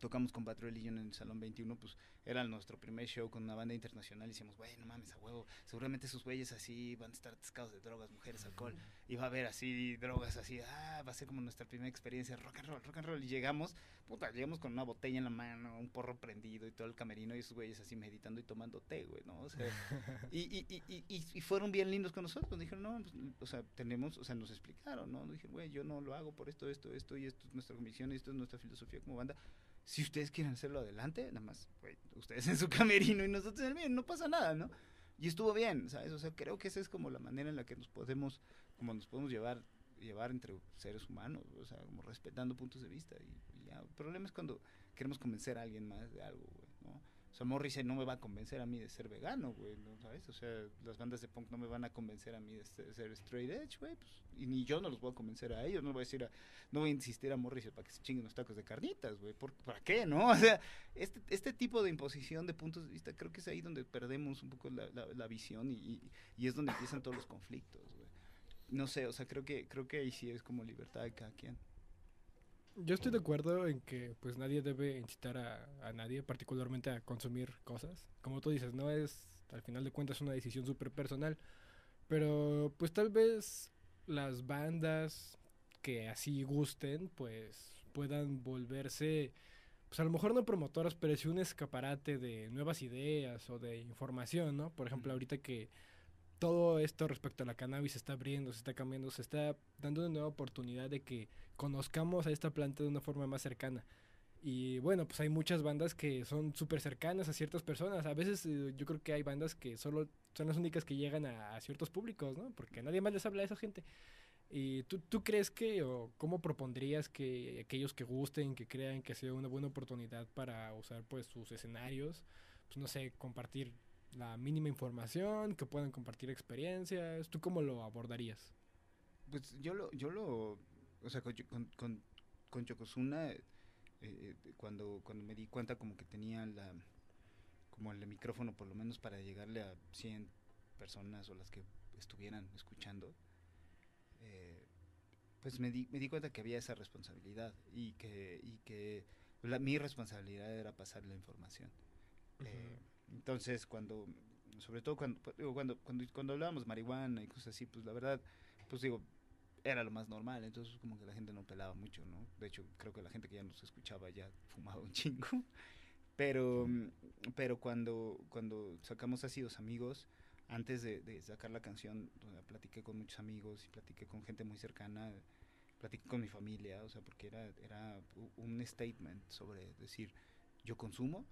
tocamos con Bad Religion en el Salón 21, pues era nuestro primer show con una banda internacional y decíamos, güey, no mames, a huevo, seguramente esos güeyes así van a estar atascados de drogas, mujeres, alcohol, y va a haber así drogas así, ah, va a ser como nuestra primera experiencia, rock and roll, rock and roll, y llegamos, puta, llegamos con una botella en la mano, un porro prendido y todo el camerino y esos güeyes así meditando y tomando té, güey, ¿no? O sea, [laughs] y, y, y, y, y- y fueron bien lindos con nosotros, nos dijeron, no, pues, o sea, tenemos, o sea, nos explicaron, ¿no? Nos dijeron, güey, yo no lo hago por esto, esto, esto, y esto es nuestra convicción, y esto es nuestra filosofía como banda. Si ustedes quieren hacerlo adelante, nada más, güey, ustedes en su [laughs] camerino y nosotros en el mío, no pasa nada, ¿no? Y estuvo bien, ¿sabes? O sea, creo que esa es como la manera en la que nos podemos, como nos podemos llevar, llevar entre seres humanos, o sea, como respetando puntos de vista. Y, y ya, el problema es cuando queremos convencer a alguien más de algo, güey. O sea, Morrissey no me va a convencer a mí de ser vegano, güey, ¿no? ¿sabes? O sea, las bandas de punk no me van a convencer a mí de ser, straight edge, güey, pues, y ni yo no los voy a convencer a ellos, no voy a decir a, no voy a insistir a Morrissey para que se chinguen los tacos de carnitas, güey, ¿por- ¿para qué, no? [laughs] O sea, este, este tipo de imposición de puntos de vista creo que es ahí donde perdemos un poco la, la- la visión y, y- y es donde empiezan todos los conflictos, güey. No sé, o sea, creo que, creo que ahí sí es como libertad de cada quien. Yo estoy de acuerdo en que pues nadie debe incitar a, a nadie, particularmente a consumir cosas. Como tú dices, no es, al final de cuentas, una decisión súper personal. Pero pues tal vez las bandas que así gusten, pues puedan volverse pues a lo mejor no promotoras, pero sí un escaparate de nuevas ideas o de información, ¿no? Por ejemplo, ahorita que todo esto respecto a la cannabis se está abriendo, se está cambiando, se está dando una nueva oportunidad de que conozcamos a esta planta de una forma más cercana. Y bueno, pues hay muchas bandas que son súper cercanas a ciertas personas. A veces eh, yo creo que hay bandas que solo son las únicas que llegan a, ciertos públicos, ¿no? Porque nadie más les habla a esa gente. ¿Y tú, tú crees que, o cómo propondrías que aquellos que gusten, que crean que sea una buena oportunidad para usar pues sus escenarios, pues no sé, compartir la mínima información, que puedan compartir experiencias, ¿tú cómo lo abordarías? Pues yo lo, yo lo, o sea, con, con, con, con Chocosuna, eh, eh, cuando, cuando me di cuenta como que tenía la, como el micrófono por lo menos para llegarle a 100 personas o las que estuvieran escuchando, eh, pues me di, me di cuenta que había esa responsabilidad y que, y que la, mi responsabilidad era pasar la información. Uh -huh. eh, entonces, cuando, sobre todo cuando, cuando, cuando, cuando hablábamos marihuana y cosas así, pues la verdad, pues digo, era lo más normal, entonces como que la gente no pelaba mucho, ¿no? De hecho, creo que la gente que ya nos escuchaba ya fumaba un [laughs] chingo. Pero, pero cuando, cuando sacamos así los amigos, antes de, de, sacar la canción, platiqué con muchos amigos y platiqué con gente muy cercana, platiqué con mi familia, o sea, porque era, era un statement sobre decir, yo consumo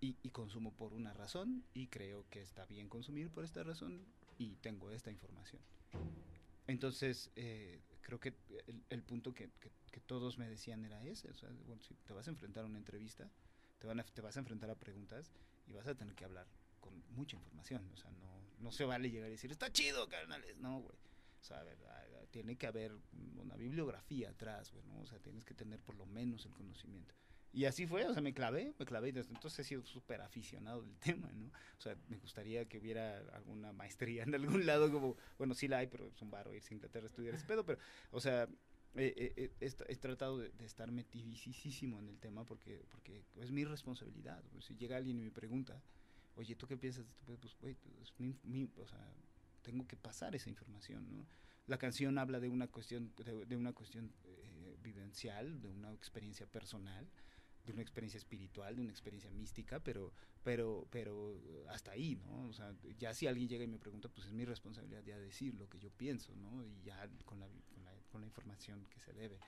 y, y, consumo por una razón y creo que está bien consumir por esta razón y tengo esta información. Entonces, eh, creo que el, el punto que, que, que, todos me decían era ese, o sea, bueno, si te vas a enfrentar a una entrevista, te, van a, te vas a enfrentar a preguntas y vas a tener que hablar con mucha información. O sea, no, no se vale llegar y decir, está chido, carnales. No, güey. O sea, ¿verdad? tiene que haber una bibliografía atrás, güey, ¿no? O sea, tienes que tener por lo menos el conocimiento. Y así fue, o sea, me clavé, me clavé desde entonces he sido súper aficionado del [laughs] tema, ¿no? O sea, me gustaría que hubiera alguna maestría en algún lado, como, bueno, sí la hay, pero es un barro irse a Inglaterra a estudiar ese pedo, pero, o sea, eh, eh, he, he, tratado de, de, estar metidísimo en el tema porque, porque es mi responsabilidad. Pues, si llega alguien y me pregunta, oye, ¿tú qué piensas? Pues, güey, es mi, mi, o sea, tengo que pasar esa información, ¿no? La canción habla de una cuestión, de, de una cuestión eh, vivencial, de una experiencia personal, de una experiencia espiritual, de una experiencia mística, pero, pero, pero hasta ahí, ¿no? O sea, ya si alguien llega y me pregunta, pues es mi responsabilidad ya decir lo que yo pienso, ¿no? Y ya con la, con la, con la información que se debe.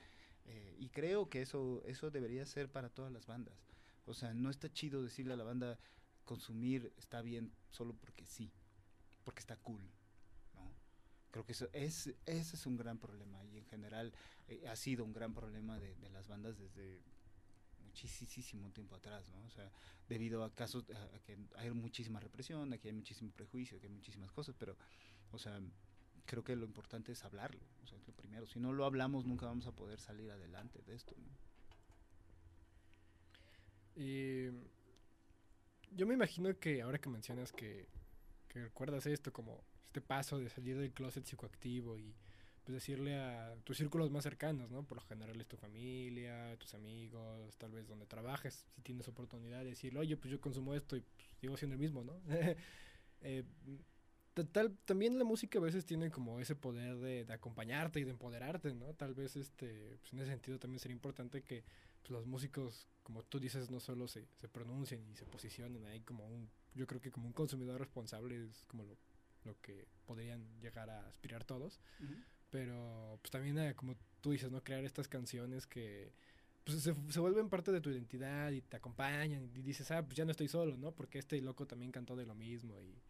Eh, y creo que eso, eso debería ser para todas las bandas. O sea, no está chido decirle a la banda, consumir está bien solo porque sí, porque está cool, ¿no? Creo que eso es, ese es un gran problema y en general eh, ha sido un gran problema de, de, las bandas desde muchísimo tiempo atrás, ¿no? O sea, debido a casos, a, a que hay muchísima represión, aquí hay muchísimo prejuicio, aquí hay muchísimas cosas, pero, o sea, creo que lo importante es hablarlo, o sea, es lo primero. Si no lo hablamos, nunca vamos a poder salir adelante de esto, ¿no? Y yo me imagino que ahora que mencionas que, que recuerdas esto como este paso de salir del closet psicoactivo y pues decirle a tus círculos más cercanos, ¿no? Por lo general es tu familia, tus amigos, tal vez donde trabajes, si tienes oportunidad de decirle, oye, pues yo consumo esto y pues, sigo siendo el mismo, ¿no? [laughs] eh, tal, también la música a veces tiene como ese poder de, acompañarte y de empoderarte, ¿no? Tal vez este, pues en ese sentido también sería importante que pues, los músicos, como tú dices, no solo se, se pronuncien y se posicionen ahí como un, yo creo que como un consumidor responsable es como lo, que podrían llegar a aspirar todos. Uh. Pero pues también eh, como tú dices, ¿no? Crear estas canciones que pues se, se, vuelven parte de tu identidad y te acompañan y dices, ah, pues ya no estoy solo, ¿no? Porque este loco también cantó de lo mismo y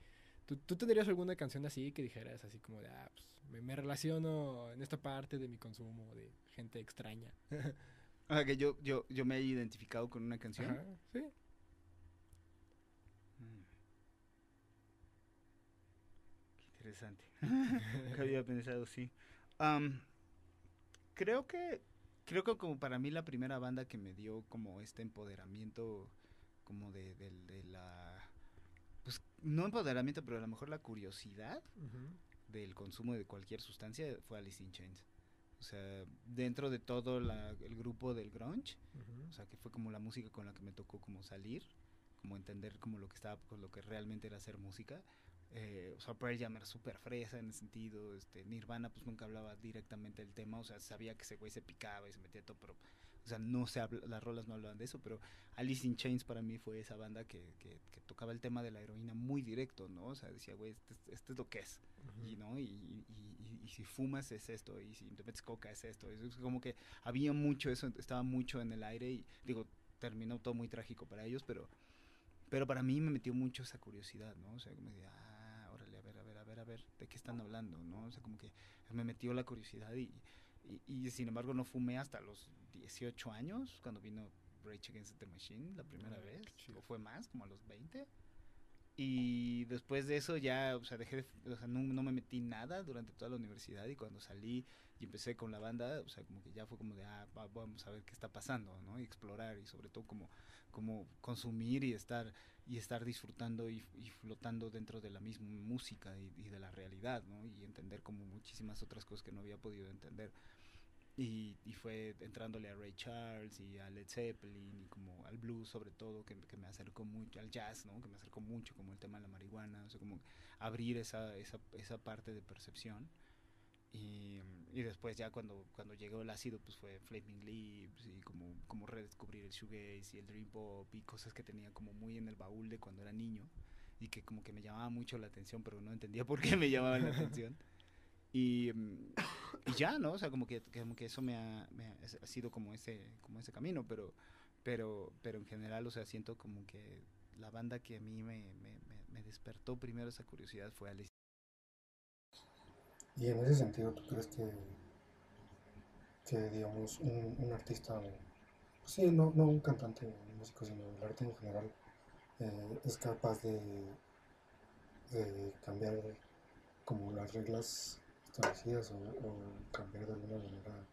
¿Tú, ¿Tú, tendrías alguna canción así que dijeras así como de, ah, pues me, me relaciono en esta parte de mi consumo de gente extraña? o [laughs] sea, que yo, yo, yo me he identificado con una canción. Ajá, sí. Mm. Qué interesante. [laughs] Nunca había pensado así. Um, creo que, creo que como para mí la primera banda que me dio como este empoderamiento como de, de, de la pues no empoderamiento, pero a lo mejor la curiosidad uh -huh. del consumo de cualquier sustancia fue Alice in Chains. O sea, dentro de todo la, el grupo del grunge, uh -huh. o sea, que fue como la música con la que me tocó como salir, como entender como lo que estaba, con lo que realmente era hacer música. Eh, o sea, Pearl Jam era súper fresa en ese sentido, este, Nirvana pues nunca hablaba directamente del tema, o sea, sabía que ese güey se picaba y se metía todo, pero, O sea, no se habla, las rolas no hablaban de eso, pero Alice in Chains para mí fue esa banda que, que, que tocaba el tema de la heroína muy directo, ¿no? O sea, decía, güey, este, este, es lo que es, y, ¿no? Y, y, y, si fumas es esto, y si te metes coca es esto. Es como que había mucho eso, estaba mucho en el aire y digo, terminó todo muy trágico para ellos, pero, pero para mí me metió mucho esa curiosidad, ¿no? O sea, como decía, ah, ver, ¿de qué están hablando, no? O sea, como que me metió la curiosidad y, y, y sin embargo no fumé hasta los 18 años, cuando vino Rage Against the Machine la primera Ah, vez, o fue más, como a los 20. Y después de eso ya, o sea, dejé de, o sea, no, no me metí nada durante toda la universidad y cuando salí y empecé con la banda, o sea, como que ya fue como de, ah, va- vamos a ver qué está pasando, ¿no? Y explorar y sobre todo como, como consumir y estar, y estar disfrutando y, flotando dentro de la misma música y de la realidad, ¿no? Y entender como muchísimas otras cosas que no había podido entender. Y, y fue entrándole a Ray Charles y a Led Zeppelin y como al blues sobre todo, que, que me acercó mucho, al jazz, ¿no? Que me acercó mucho como el tema de la marihuana, o sea, como abrir esa, esa, esa parte de percepción. Y, y después ya cuando, cuando llegó el ácido, pues fue Flaming Lips y como, como redescubrir el shoegaze y el dream pop y cosas que tenía como muy en el baúl de cuando era niño y que como que me llamaba mucho la atención, pero no entendía por qué me llamaban la [laughs] atención. Y, mm, y ya, ¿no? O sea, como que, como que eso me ha, ha, sido como ese, como ese camino, pero, pero, pero en general, o sea, siento como que la banda que a mí me, me, me, me despertó primero esa curiosidad fue Alice. Y en ese sentido, ¿tú crees que, que digamos, un, un artista, pues sí, no, no un cantante, un músico, sino el arte en general, eh, es capaz de, de cambiar como las reglas o, cambiar de alguna manera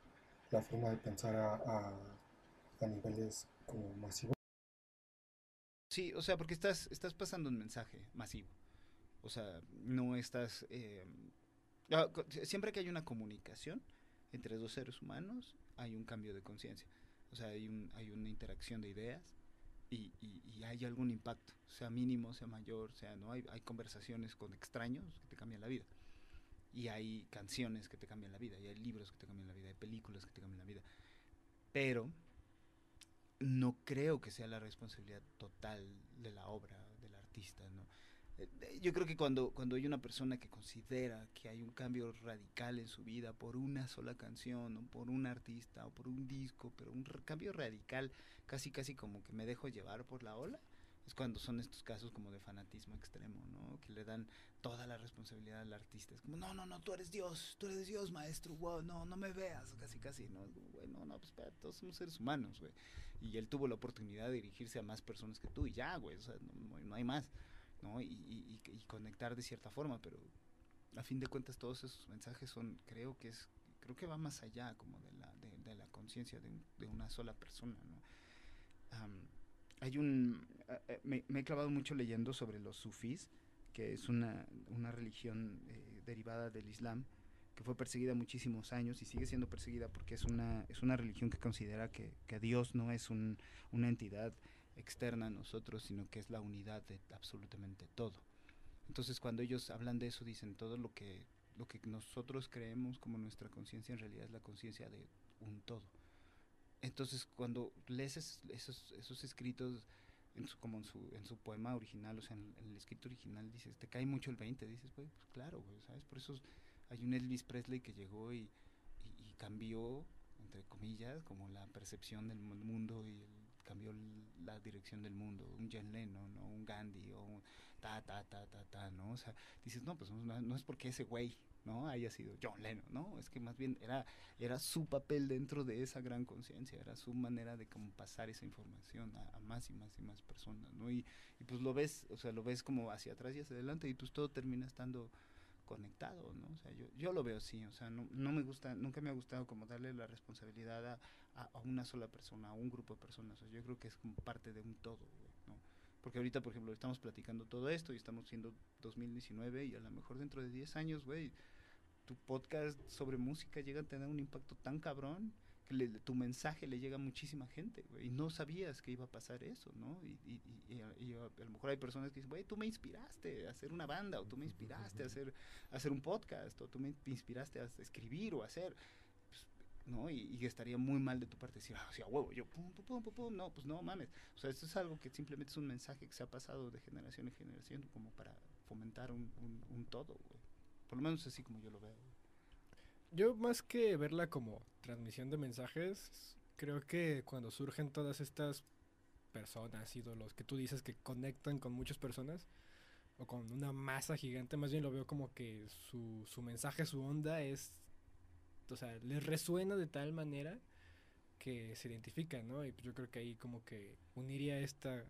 la forma de pensar a, a, a niveles como masivos? Sí, o sea, porque estás, estás pasando un mensaje masivo. O sea, no estás... Eh, ah, siempre que hay una comunicación entre dos seres humanos, hay un cambio de conciencia. O sea, hay, un, hay una interacción de ideas y, y, y hay algún impacto, sea mínimo, sea mayor, sea no. Hay, hay conversaciones con extraños que te cambian la vida. Y hay canciones que te cambian la vida, y hay libros que te cambian la vida, hay películas que te cambian la vida. Pero no creo que sea la responsabilidad total de la obra del artista, ¿no? Eh, eh, Yo creo que cuando, cuando hay una persona que considera que hay un cambio radical en su vida por una sola canción, o por un artista, o por un disco, pero un cambio radical, casi casi como que me dejo llevar por la ola, es cuando son estos casos como de fanatismo extremo, ¿no? Que le dan toda la responsabilidad al artista. Es como, no, no, no, tú eres Dios, tú eres Dios, maestro, wow, no, no me veas, casi casi, ¿no? Güey, no, no, pues espera, todos somos seres humanos, güey y él tuvo la oportunidad de dirigirse a más personas que tú y ya, güey, o sea, no, no hay más, ¿no? Y, y, y, y conectar de cierta forma, pero a fin de cuentas todos esos mensajes son, creo que es, creo que va más allá como de la, de, de la conciencia de, de una sola persona, ¿no? Am, hay un, me, me he clavado mucho leyendo sobre los sufís, que es una, una religión eh, derivada del Islam, que fue perseguida muchísimos años y sigue siendo perseguida porque es una, es una religión que considera que, que Dios no es un, una entidad externa a nosotros, sino que es la unidad de absolutamente todo. Entonces cuando ellos hablan de eso dicen todo lo que, lo que nosotros creemos como nuestra conciencia en realidad es la conciencia de un todo. Entonces cuando lees es- esos, esos escritos en su, como en su, en su poema original, o sea, en, el escrito original dices, te cae mucho el 20, dices, güey, pues claro, güey, ¿sabes? Por eso hay un Elvis Presley que llegó y, y, cambió, entre comillas, como la percepción del mu- mundo y el- cambió la dirección del mundo. Un John Lennon, ¿no? un Gandhi, o un ta, ta, ta, ta, ta, ¿no? O sea, dices, no, pues no, es porque ese güey, ¿no? Haya sido John Lennon, ¿no? Es que más bien era, era su papel dentro de esa gran conciencia, era su manera de como pasar esa información a, más y más y más personas, ¿no? Y, pues lo ves, o sea, lo ves como hacia atrás y hacia adelante y pues todo termina estando conectado, ¿no? O sea, yo, yo lo veo así, o sea, no, no me gusta, nunca me ha gustado como darle la responsabilidad a, a, una sola persona, a un grupo de personas, o sea, yo creo que es como parte de un todo, güey. Porque ahorita, por ejemplo, estamos platicando todo esto y estamos siendo 2019 y a lo mejor dentro de 10 años, güey, tu podcast sobre música llega a tener un impacto tan cabrón que le- tu mensaje le llega a muchísima gente, güey, y no sabías que iba a pasar eso, ¿no? Y, y, y- a, lo mejor hay personas que dicen, güey, tú me inspiraste a hacer una banda, o tú me inspiraste a hacer, a hacer un podcast, o tú me inspiraste a escribir o hacer. ¿No? Y, estaría muy mal de tu parte decir, ah, a huevo, yo, pum, pum, pum, pum, no, pues no mames. O sea, esto es algo que simplemente es un mensaje que se ha pasado de generación en generación como para fomentar un, un, todo, güey. Por lo menos así como yo lo veo. Yo más que verla como transmisión de mensajes, creo que cuando surgen todas estas personas, ídolos, que tú dices que conectan con muchas personas, o con una masa gigante, más bien lo veo como que su, su mensaje, su onda es, o sea, les resuena de tal manera que se identifican, ¿no? Y pues yo creo que ahí como que uniría esta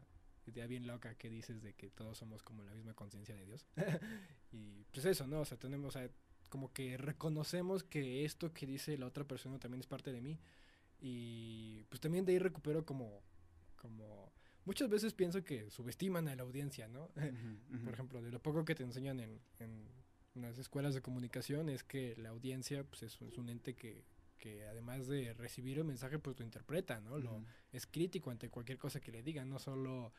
idea bien loca que dices de que todos somos como la misma conciencia de Dios. [laughs] y pues eso, ¿no? O sea, tenemos, o sea, como que reconocemos que esto que dice la otra persona también es parte de mí. Y pues también de ahí recupero como, como, muchas veces pienso que subestiman a la audiencia, ¿no? [laughs] Por ejemplo, de lo poco que te enseñan en, en las escuelas de comunicación es que la audiencia pues es, es un ente que, que además de recibir el mensaje pues lo interpreta, ¿no? Lo, es crítico ante cualquier cosa que le digan, no solo,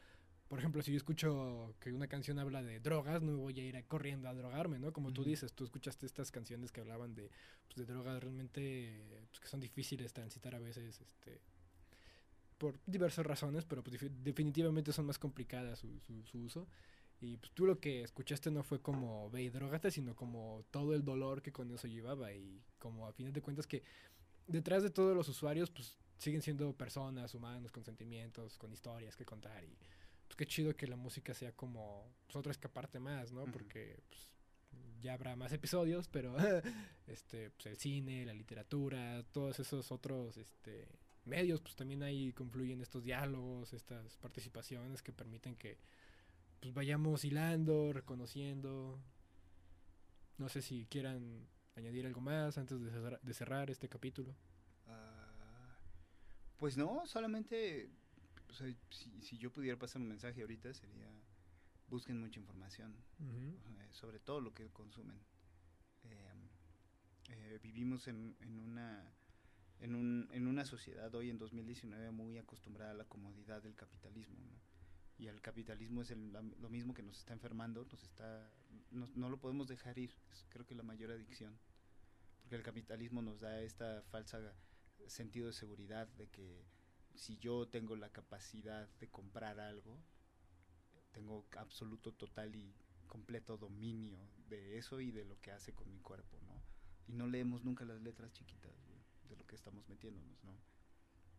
por ejemplo, si yo escucho que una canción habla de drogas, no voy a ir a- corriendo a drogarme, ¿no? Como tú dices, tú escuchaste estas canciones que hablaban de, pues, de drogas realmente pues, que son difíciles de transitar a veces, este por diversas razones, pero pues, defi- definitivamente son más complicadas su, su, su uso. Y pues tú lo que escuchaste no fue como ve y drogate, sino como todo el dolor que con eso llevaba. Y como a final de cuentas que detrás de todos los usuarios, pues siguen siendo personas, humanos, con sentimientos, con historias que contar. Y pues qué chido que la música sea como pues, otra escaparte más, ¿no? Porque pues, ya habrá más episodios, pero [laughs] este, pues, el cine, la literatura, todos esos otros este, medios, pues también ahí confluyen estos diálogos, estas participaciones que permiten que pues vayamos hilando, reconociendo. No sé si quieran añadir algo más antes de cerrar, de cerrar este capítulo. Ah, pues no, solamente, o sea, si, si yo pudiera pasar un mensaje ahorita sería, busquen mucha información eh, sobre todo lo que consumen. Eh, eh, vivimos en, en una en, un, en una sociedad hoy en 2019 muy acostumbrada a la comodidad del capitalismo, ¿no? Y el capitalismo es el- lo mismo que nos está enfermando, nos está, nos- no lo podemos dejar ir, es creo que la mayor adicción, porque el capitalismo nos da esta falsa sentido de seguridad de que si yo tengo la capacidad de comprar algo, tengo absoluto, total y completo dominio de eso y de lo que hace con mi cuerpo, ¿no? Y no leemos nunca las letras chiquitas de lo que estamos metiéndonos, ¿no?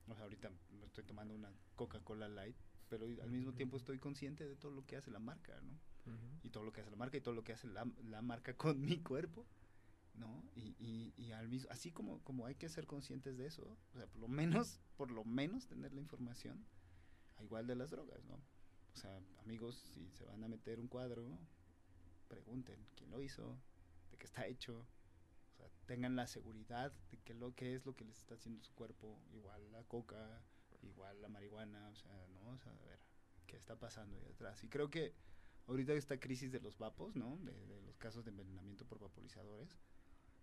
O sea, ahorita me estoy tomando una Coca-Cola Light, pero al mismo tiempo estoy consciente de todo lo que hace la marca, ¿no? y todo lo que hace la marca y todo lo que hace la, la marca con mi cuerpo, ¿no? Y, y, y al mismo, así como, como hay que ser conscientes de eso, o sea, por lo menos, [laughs] por lo menos tener la información, a igual de las drogas, ¿no? O sea, amigos, si se van a meter un cuadro, pregunten quién lo hizo, de qué está hecho, o sea, tengan la seguridad de que lo que es lo que les está haciendo su cuerpo, igual la coca, igual la marihuana, o sea, ¿no? O sea, a ver, ¿qué está pasando ahí atrás? Y creo que ahorita esta crisis de los vapos, ¿no? De, de los casos de envenenamiento por vaporizadores,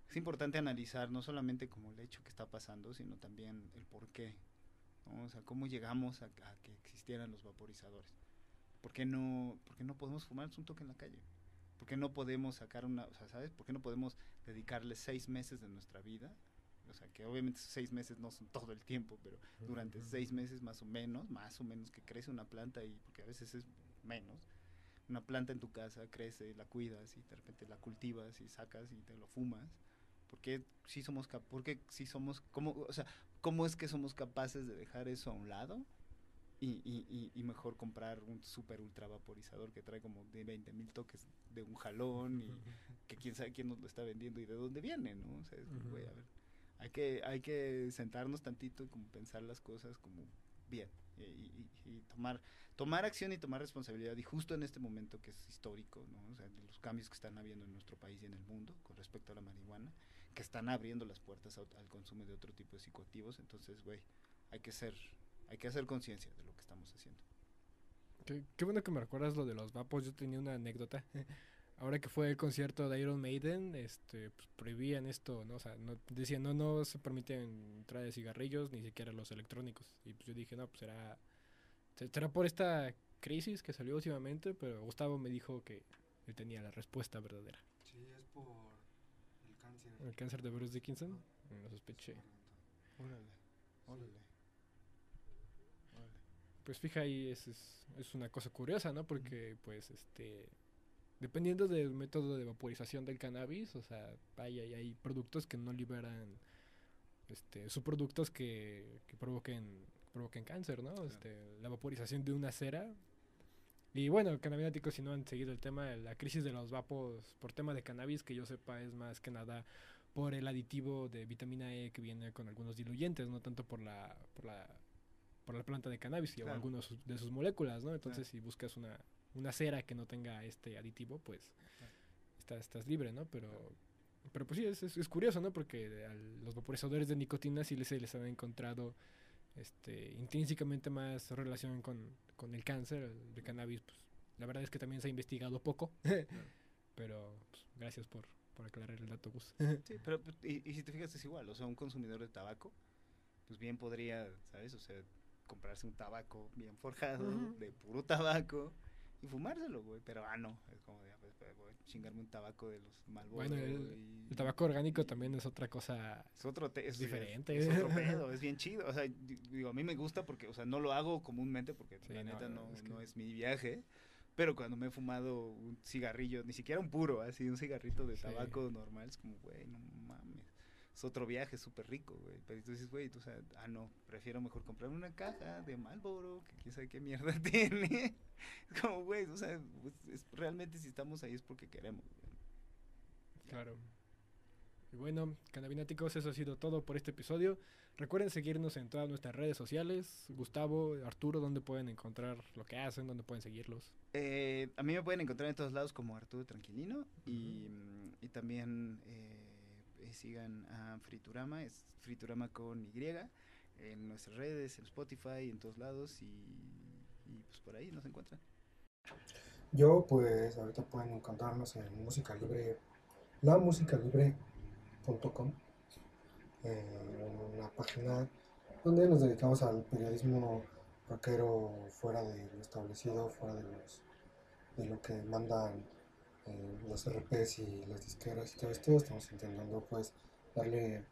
es importante analizar no solamente como el hecho que está pasando, sino también el por qué, ¿no? O sea, cómo llegamos a, a que existieran los vaporizadores. ¿Por qué no, por qué no podemos fumarnos un toque en la calle? ¿Por qué no podemos sacar una, o sea, ¿sabes? ¿Por qué no podemos dedicarle seis meses de nuestra vida? O sea, que obviamente seis meses no son todo el tiempo, pero durante seis meses más o menos, más o menos que crece una planta y, porque a veces es menos, una planta en tu casa crece, la cuidas y de repente la cultivas y sacas y te lo fumas. ¿Por qué sí somos, cap por qué sí somos, cómo, o sea, cómo es que somos capaces de dejar eso a un lado y, y, y, mejor comprar un super ultra vaporizador que trae como de 20 mil toques de un jalón y [laughs] que quién sabe quién nos lo está vendiendo y de dónde viene, ¿no? O sea, es como, Ujú. güey, a ver, hay que, hay que sentarnos tantito y como pensar las cosas como bien y, y- y tomar, tomar acción y tomar responsabilidad y justo en este momento que es histórico, ¿no? Los cambios que están habiendo en nuestro país y en el mundo con respecto a la marihuana, que están abriendo las puertas al consumo de otro tipo de psicoactivos, entonces, güey, hay que ser, hay que hacer conciencia de lo que estamos haciendo. Qué, qué bueno que me recuerdas lo de los vapos. Yo tenía una anécdota. Ahora que fue el concierto de Iron Maiden, este, pues, prohibían esto, ¿no? O sea, no, decían, no, no se permiten entrada de cigarrillos, ni siquiera los electrónicos. Y pues yo dije, no, pues será, se- será por esta crisis que salió últimamente, pero Gustavo me dijo que él tenía la respuesta verdadera. Sí, es por el cáncer. El cáncer de Bruce Dickinson, lo sospeché. Órale, órale. Pues fija ahí, es, es, es una cosa curiosa, ¿no? Porque, pues, este. Dependiendo del método de vaporización del cannabis, o sea, hay, hay, hay productos que no liberan este, subproductos que, que provoquen, provoquen cáncer, ¿no? Este, la vaporización de una cera. Y bueno, cannabináticos, si no han seguido el tema, la crisis de los vapos por tema de cannabis, que yo sepa, es más que nada por el aditivo de vitamina E que viene con algunos diluyentes, no tanto por la, por la, por la planta de cannabis o Claro. algunos de sus moléculas, ¿no? Entonces, Claro. si buscas una, una cera que no tenga este aditivo, pues Claro. estás, estás libre, ¿no? Pero, pero pues sí, es, es, es curioso, ¿no? Porque a los vaporizadores de nicotina sí les, se les han encontrado este, intrínsecamente más relación con, con el cáncer, el de cannabis, pues la verdad es que también se ha investigado poco, [laughs] pero pues, gracias por, por aclarar el dato, Gus. Sí, pero y, y si te fijas es igual, o sea, un consumidor de tabaco, pues bien podría, ¿sabes? O sea, comprarse un tabaco bien forjado, de puro tabaco, y fumárselo, güey, pero ah, no, es como de, ah, pues, pues, voy a chingarme un tabaco de los Marlboro Bueno, el, y- el tabaco orgánico también es otra cosa. Es otro te- es, Es diferente. Es, otro [laughs] pedo, es bien chido. O sea, di- digo, a mí me gusta porque, o sea, no lo hago comúnmente porque Sí, la no, neta no, es que- no es mi viaje. Pero cuando me he fumado un cigarrillo, ni siquiera un puro, así, un cigarrito de Sí. tabaco normal, es como, güey, no. Es otro viaje súper rico, güey. Pero tú dices, güey, tú, sea, ah, no, prefiero mejor comprarme una caja de Marlboro, que quién sabe qué mierda [laughs] tiene. Es como, güey, o sea, pues, es- realmente si estamos ahí es porque queremos, güey. Claro. Y bueno, cannabináticos, eso ha sido todo por este episodio. Recuerden seguirnos en todas nuestras redes sociales. Gustavo, Arturo, ¿dónde pueden encontrar lo que hacen? ¿Dónde pueden seguirlos? Eh, a mí me pueden encontrar en todos lados como Arturo Tranquilino y, y también eh, sigan a Friturama, es Friturama con Y, en nuestras redes, en Spotify, en todos lados y, pues por ahí nos encuentran. Yo, pues, ahorita pueden encontrarnos en música libre, lamusicalibre.com, eh, una página donde nos dedicamos al periodismo rockero fuera de lo establecido, fuera de, los, de lo que mandan eh, los RPs y las disqueras y todo esto. Estamos intentando, pues, darle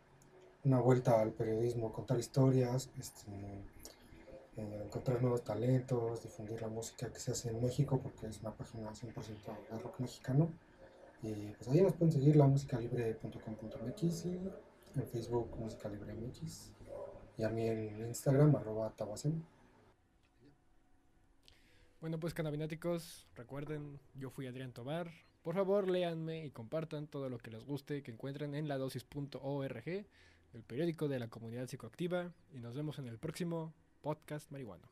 una vuelta al periodismo, contar historias, este, eh, encontrar nuevos talentos, difundir la música que se hace en México, porque es una página 100% de rock mexicano. Y pues ahí nos pueden seguir, la musicalibre.com.mx y en Facebook Música Libre MX. Y a mí en Instagram, arroba tabacen. Bueno, pues cannabináticos, recuerden, yo fui Adrián Tobar. Por favor, léanme y compartan todo lo que les guste que encuentren en ladosis.org, el periódico de la comunidad psicoactiva. Y nos vemos en el próximo podcast marihuano.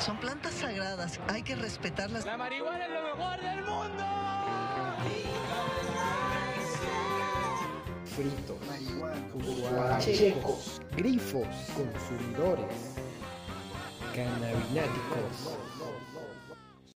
Son plantas sagradas, hay que respetarlas. La marihuana es lo mejor del mundo. fritos, guarachecos, grifos, consumidores, cannabináticos.